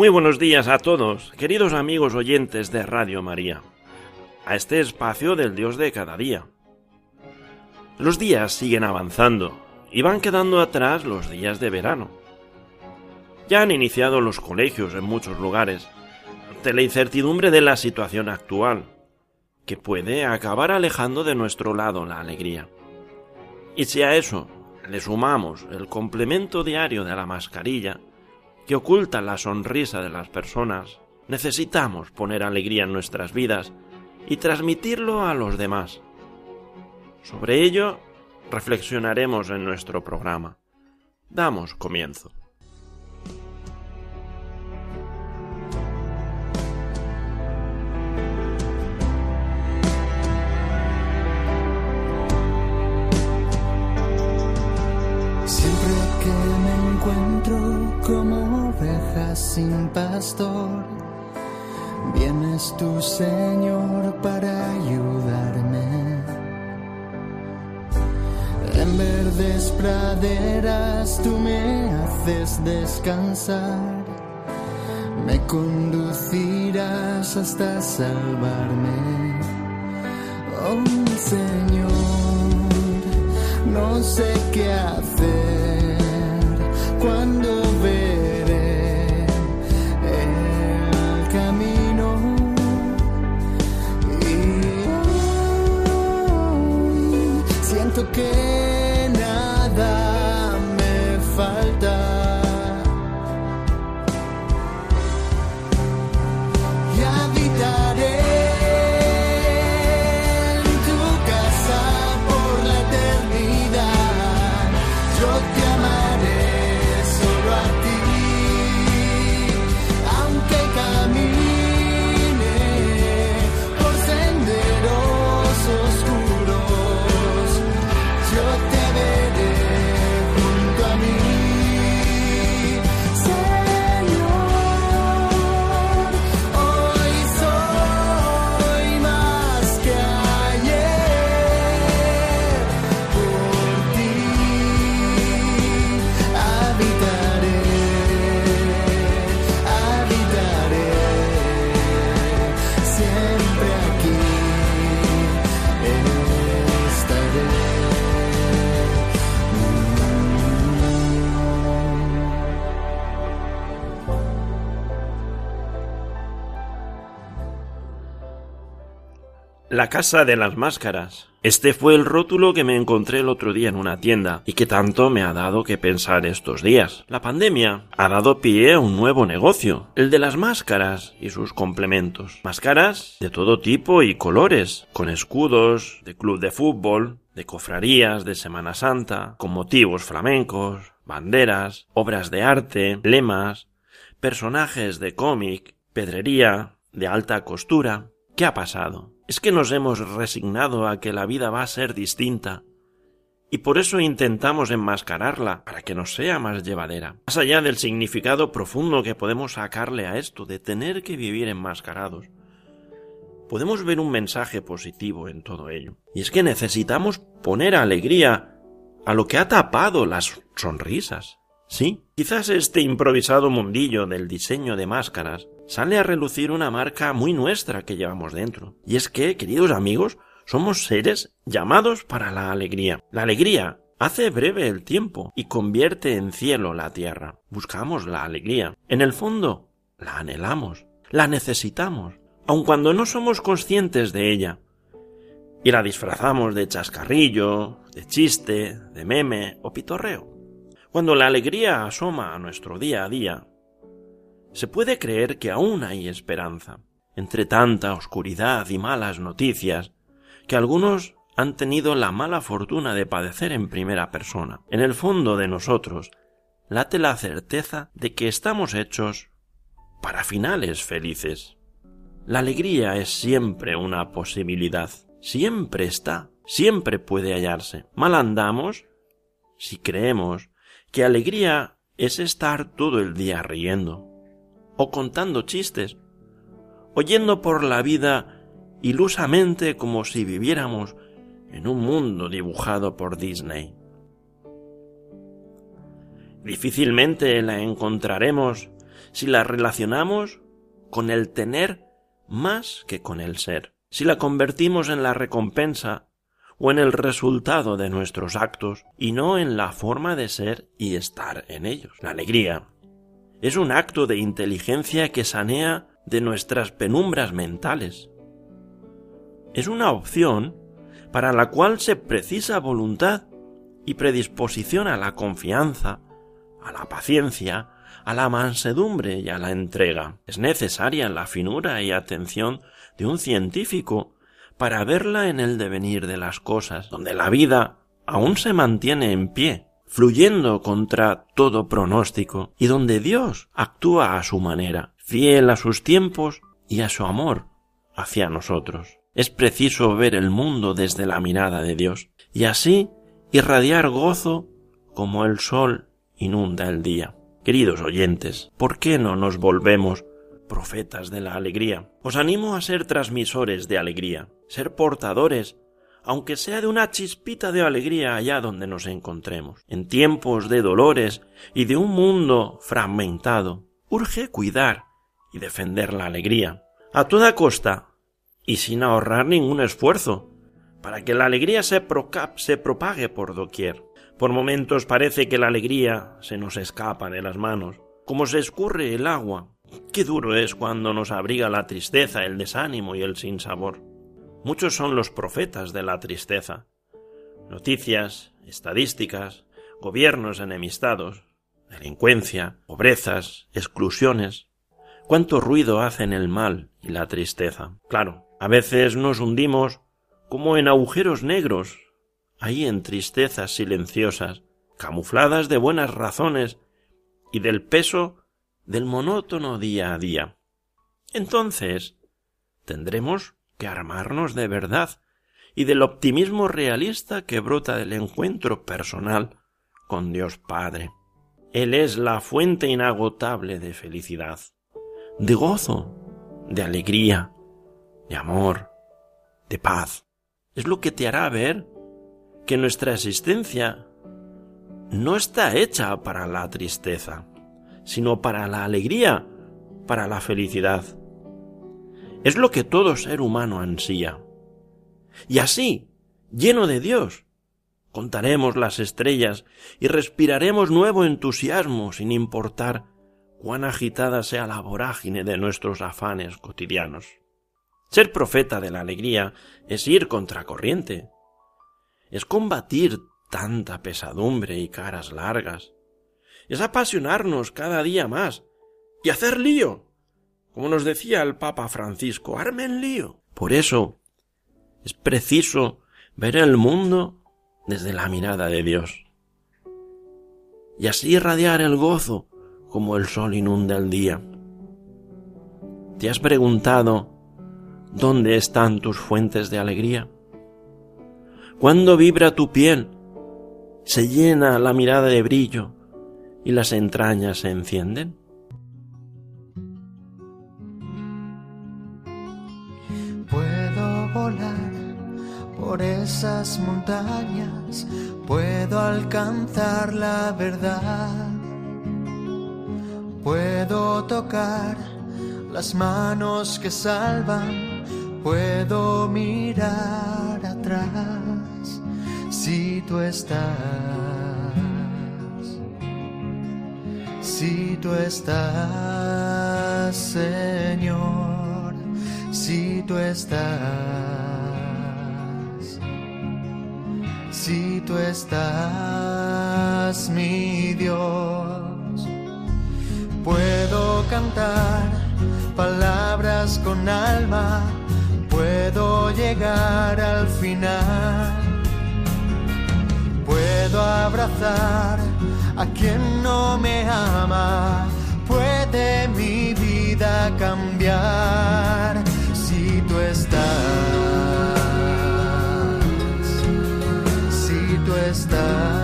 Muy buenos días a todos, queridos amigos oyentes de Radio María, a este espacio del Dios de cada día. Los días siguen avanzando y van quedando atrás los días de verano. Ya han iniciado los colegios en muchos lugares, ante la incertidumbre de la situación actual, que puede acabar alejando de nuestro lado la alegría. Y si a eso le sumamos el complemento diario de la mascarilla, que oculta la sonrisa de las personas, necesitamos poner alegría en nuestras vidas y transmitirlo a los demás. Sobre ello reflexionaremos en nuestro programa. Damos comienzo. Siempre que me encuentro como sin pastor, vienes tú, Señor, para ayudarme. En verdes praderas tú me haces descansar, me conducirás hasta salvarme. Oh Señor no sé qué hacer cuando veré forget La Casa de las Máscaras. Este fue el rótulo que me encontré el otro día en una tienda y que tanto me ha dado que pensar estos días. La pandemia ha dado pie a un nuevo negocio, el de las máscaras y sus complementos. Máscaras de todo tipo y colores, con escudos, de club de fútbol, de cofradías de Semana Santa, con motivos flamencos, banderas, obras de arte, lemas, personajes de cómic, pedrería, de alta costura. ¿Qué ha pasado? Es que nos hemos resignado a que la vida va a ser distinta y por eso intentamos enmascararla para que nos sea más llevadera. Más allá del significado profundo que podemos sacarle a esto de tener que vivir enmascarados, podemos ver un mensaje positivo en todo ello. Y es que necesitamos poner alegría a lo que ha tapado las sonrisas. Sí, quizás este improvisado mundillo del diseño de máscaras sale a relucir una marca muy nuestra que llevamos dentro. Y es que, queridos amigos, somos seres llamados para la alegría. La alegría hace breve el tiempo y convierte en cielo la tierra. Buscamos la alegría. En el fondo, la anhelamos, la necesitamos, aun cuando no somos conscientes de ella. Y la disfrazamos de chascarrillo, de chiste, de meme o pitorreo. Cuando la alegría asoma a nuestro día a día, se puede creer que aún hay esperanza, entre tanta oscuridad y malas noticias, que algunos han tenido la mala fortuna de padecer en primera persona. En el fondo de nosotros late la certeza de que estamos hechos para finales felices. La alegría es siempre una posibilidad, siempre está, siempre puede hallarse. Mal andamos si creemos que alegría es estar todo el día riendo, o contando chistes, oyendo por la vida ilusamente como si viviéramos en un mundo dibujado por Disney. Difícilmente la encontraremos si la relacionamos con el tener más que con el ser, si la convertimos en la recompensa o en el resultado de nuestros actos y no en la forma de ser y estar en ellos. La alegría es un acto de inteligencia que sanea de nuestras penumbras mentales. Es una opción para la cual se precisa voluntad y predisposición a la confianza, a la paciencia, a la mansedumbre y a la entrega. Es necesaria la finura y atención de un científico para verla en el devenir de las cosas, donde la vida aún se mantiene en pie, fluyendo contra todo pronóstico, y donde Dios actúa a su manera, fiel a sus tiempos y a su amor hacia nosotros. Es preciso ver el mundo desde la mirada de Dios, y así irradiar gozo como el sol inunda el día. Queridos oyentes, ¿por qué no nos volvemos profetas de la alegría? Os animo a ser transmisores de alegría, ser portadores, aunque sea de una chispita de alegría allá donde nos encontremos. En tiempos de dolores y de un mundo fragmentado, urge cuidar y defender la alegría. A toda costa, y sin ahorrar ningún esfuerzo, para que la alegría se, se propague por doquier. Por momentos parece que la alegría se nos escapa de las manos, como se escurre el agua. Qué duro es cuando nos abriga la tristeza, el desánimo y el sinsabor. Muchos son los profetas de la tristeza. Noticias, estadísticas, gobiernos enemistados, delincuencia, pobrezas, exclusiones. Cuánto ruido hacen el mal y la tristeza. Claro, a veces nos hundimos como en agujeros negros, ahí en tristezas silenciosas, camufladas de buenas razones y del peso del monótono día a día. Entonces, tendremos que armarnos de verdad y del optimismo realista que brota del encuentro personal con Dios Padre. Él es la fuente inagotable de felicidad, de gozo, de alegría, de amor, de paz. Es lo que te hará ver que nuestra existencia no está hecha para la tristeza, sino para la alegría, para la felicidad. Es lo que todo ser humano ansía. Y así, lleno de Dios, contaremos las estrellas y respiraremos nuevo entusiasmo sin importar cuán agitada sea la vorágine de nuestros afanes cotidianos. Ser profeta de la alegría es ir contracorriente. Es combatir tanta pesadumbre y caras largas. Es apasionarnos cada día más y hacer lío. Como nos decía el Papa Francisco, armen lío. Por eso es preciso ver el mundo desde la mirada de Dios. Y así irradiar el gozo como el sol inunda el día. ¿Te has preguntado ¿Dónde están tus fuentes de alegría? Cuando vibra tu piel, se llena la mirada de brillo y las entrañas se encienden. Por esas montañas, puedo alcanzar la verdad, puedo tocar las manos que salvan puedo mirar atrás si tú estás, si tú estás, Señor, si tú estás, si tú estás, mi Dios. Puedo cantar palabras con alma, puedo llegar al final. Puedo abrazar a quien no me ama, puede mi vida cambiar tú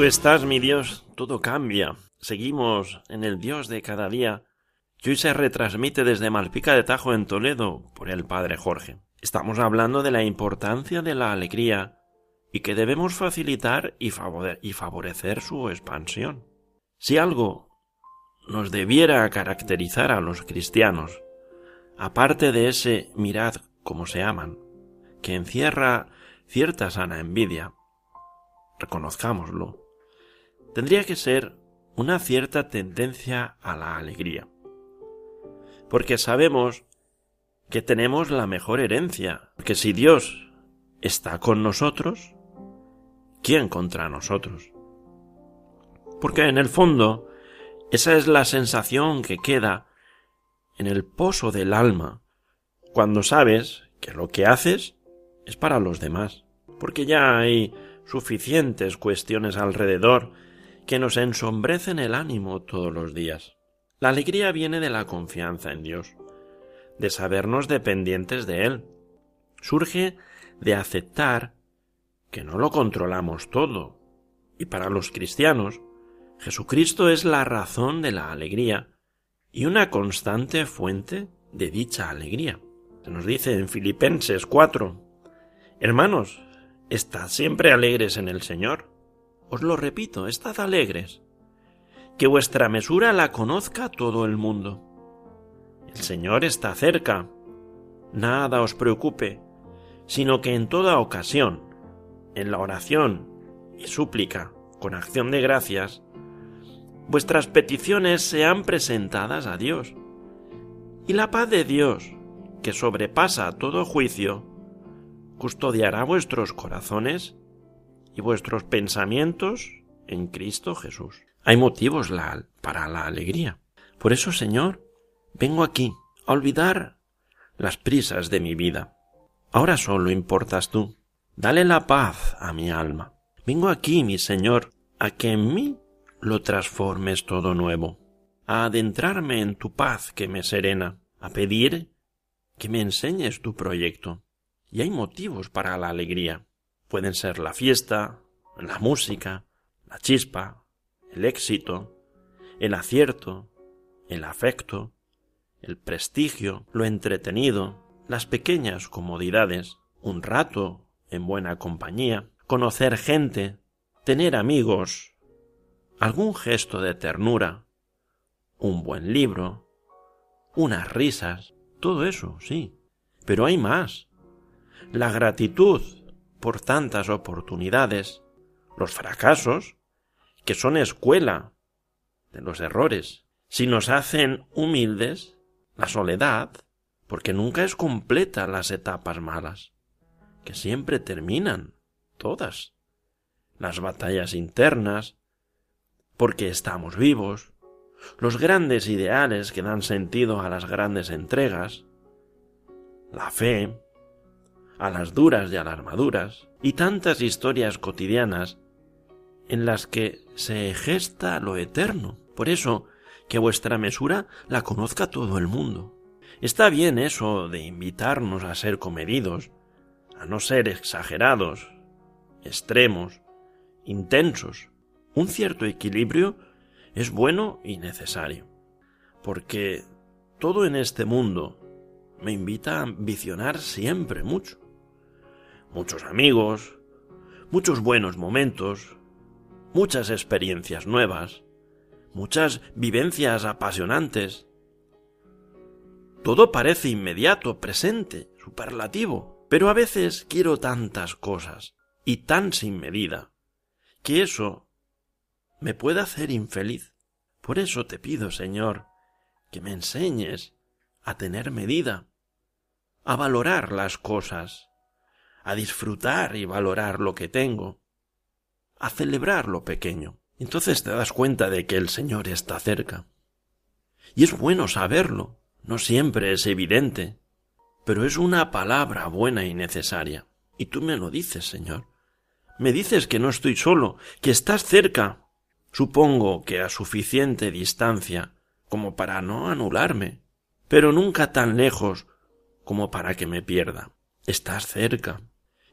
tú estás, mi Dios, todo cambia. Seguimos en el Dios de cada día, que hoy se retransmite desde Malpica de Tajo en Toledo por el Padre Jorge. Estamos hablando de la importancia de la alegría y que debemos facilitar y, favore- y favorecer su expansión. Si algo nos debiera caracterizar a los cristianos, aparte de ese mirad cómo se aman, que encierra cierta sana envidia, reconozcámoslo, tendría que ser una cierta tendencia a la alegría. Porque sabemos que tenemos la mejor herencia, porque si Dios está con nosotros, ¿quién contra nosotros? Porque en el fondo, esa es la sensación que queda en el pozo del alma cuando sabes que lo que haces es para los demás, porque ya hay suficientes cuestiones alrededor que nos ensombrecen el ánimo todos los días. La alegría viene de la confianza en Dios, de sabernos dependientes de Él. Surge de aceptar que no lo controlamos todo. Y para los cristianos, Jesucristo es la razón de la alegría y una constante fuente de dicha alegría. Se nos dice en Filipenses 4, Hermanos, estad siempre alegres en el Señor. Os lo repito, estad alegres. Que vuestra mesura la conozca todo el mundo. El Señor está cerca. Nada os preocupe, sino que en toda ocasión, en la oración y súplica, con acción de gracias, vuestras peticiones sean presentadas a Dios. Y la paz de Dios, que sobrepasa todo juicio, custodiará vuestros corazones y vuestros pensamientos en Cristo Jesús. Hay motivos para la alegría. Por eso, Señor, vengo aquí a olvidar las prisas de mi vida. Ahora solo importas tú. Dale la paz a mi alma. Vengo aquí, mi Señor, a que en mí lo transformes todo nuevo, a adentrarme en tu paz que me serena, a pedir que me enseñes tu proyecto. Y hay motivos para la alegría. Pueden ser la fiesta, la música, la chispa, el éxito, el acierto, el afecto, el prestigio, lo entretenido, las pequeñas comodidades, un rato en buena compañía, conocer gente, tener amigos, algún gesto de ternura, un buen libro, unas risas, todo eso, sí. Pero hay más. La gratitud por tantas oportunidades, los fracasos, que son escuela de los errores. Si nos hacen humildes, la soledad, porque nunca es completa las etapas malas, que siempre terminan, todas. Las batallas internas, porque estamos vivos, los grandes ideales que dan sentido a las grandes entregas, la fe, a las duras y a las maduras, y tantas historias cotidianas en las que se gesta lo eterno. Por eso, que vuestra mesura la conozca todo el mundo. Está bien eso de invitarnos a ser comedidos, a no ser exagerados, extremos, intensos. Un cierto equilibrio es bueno y necesario, porque todo en este mundo me invita a ambicionar siempre mucho. Muchos amigos, muchos buenos momentos, muchas experiencias nuevas, muchas vivencias apasionantes. Todo parece inmediato, presente, superlativo, pero a veces quiero tantas cosas, y tan sin medida, que eso me puede hacer infeliz. Por eso te pido, Señor, que me enseñes a tener medida, a valorar las cosas, a disfrutar y valorar lo que tengo, a celebrar lo pequeño. Entonces te das cuenta de que el Señor está cerca. Y es bueno saberlo, no siempre es evidente, pero es una palabra buena y necesaria. Y tú me lo dices, Señor. Me dices que no estoy solo, que estás cerca. Supongo que a suficiente distancia como para no anularme, pero nunca tan lejos como para que me pierda. Estás cerca.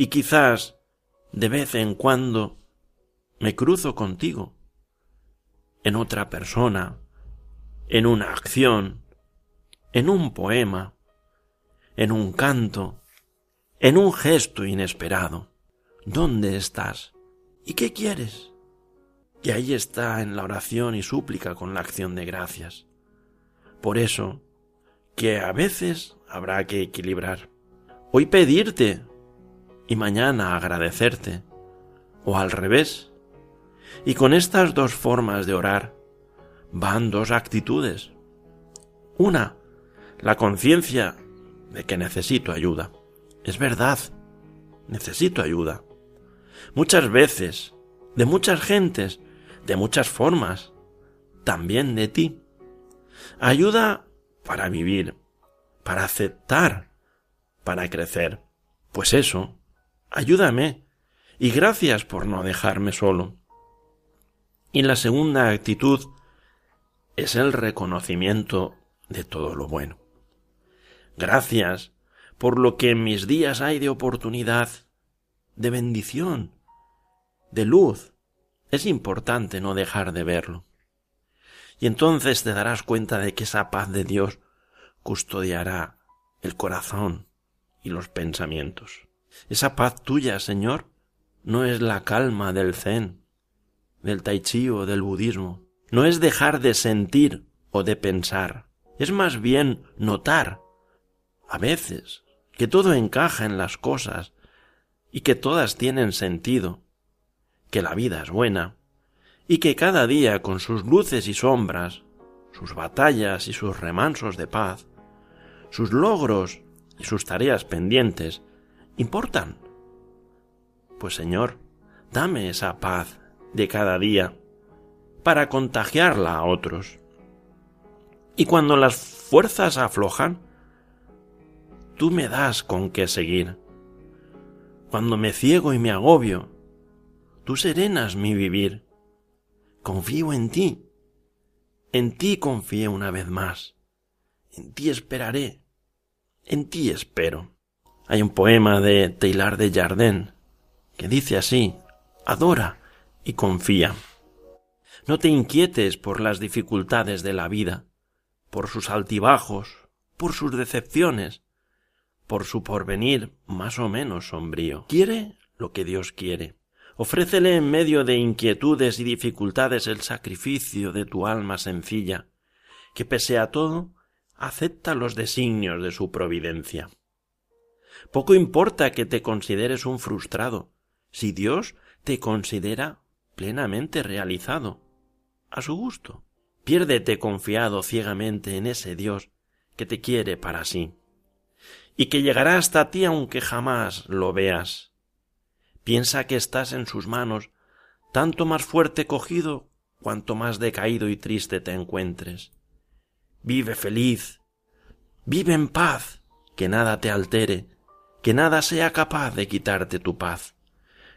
Y quizás de vez en cuando me cruzo contigo, en otra persona, en una acción, en un poema, en un canto, en un gesto inesperado. ¿Dónde estás? ¿Y qué quieres? Y ahí está en la oración y súplica con la acción de gracias. Por eso, que a veces habrá que equilibrar. Hoy pedirte y mañana agradecerte. O al revés, y con estas dos formas de orar van dos actitudes. Una, la conciencia de que necesito ayuda. Es verdad, necesito ayuda. Muchas veces, de muchas gentes, de muchas formas, también de ti. Ayuda para vivir, para aceptar, para crecer. Pues eso, ayúdame, y gracias por no dejarme solo. Y la segunda actitud es el reconocimiento de todo lo bueno. Gracias por lo que en mis días hay de oportunidad, de bendición, de luz. Es importante no dejar de verlo. Y entonces te darás cuenta de que esa paz de Dios custodiará el corazón y los pensamientos. Esa paz tuya, Señor, no es la calma del zen, del tai chi o del budismo. No es dejar de sentir o de pensar, es más bien notar, a veces, que todo encaja en las cosas y que todas tienen sentido, que la vida es buena y que cada día con sus luces y sombras, sus batallas y sus remansos de paz, sus logros y sus tareas pendientes, importan. Pues Señor, dame esa paz de cada día para contagiarla a otros. Y cuando las fuerzas aflojan, tú me das con qué seguir. Cuando me ciego y me agobio, tú serenas mi vivir. Confío en ti. En ti confié una vez más. En ti esperaré. En ti espero. Hay un poema de Taylor de Jardin que dice así, adora y confía. No te inquietes por las dificultades de la vida, por sus altibajos, por sus decepciones, por su porvenir más o menos sombrío. Quiere lo que Dios quiere. Ofrécele en medio de inquietudes y dificultades el sacrificio de tu alma sencilla, que pese a todo acepta los designios de su providencia. Poco importa que te consideres un frustrado, si Dios te considera plenamente realizado, a su gusto. Piérdete confiado ciegamente en ese Dios que te quiere para sí. y que llegará hasta ti aunque jamás lo veas. Piensa que estás en sus manos, tanto más fuerte cogido cuanto más decaído y triste te encuentres. Vive feliz, vive en paz, que nada te altere, que nada sea capaz de quitarte tu paz,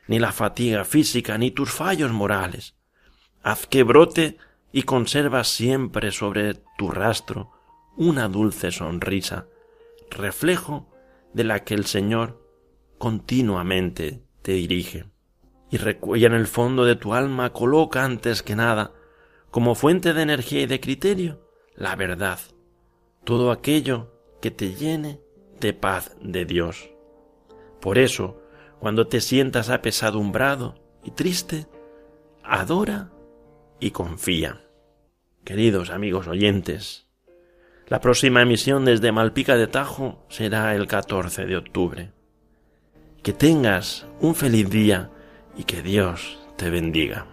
ni la fatiga física ni tus fallos morales. Haz que brote y conserva siempre sobre tu rastro una dulce sonrisa, reflejo de la que el Señor continuamente te dirige. Y, en el fondo de tu alma coloca antes que nada, como fuente de energía y de criterio, la verdad, todo aquello que te llene de paz de Dios. Por eso, cuando te sientas apesadumbrado y triste, adora y confía. Queridos amigos oyentes, la próxima emisión desde Malpica de Tajo será el 14 de octubre. Que tengas un feliz día y que Dios te bendiga.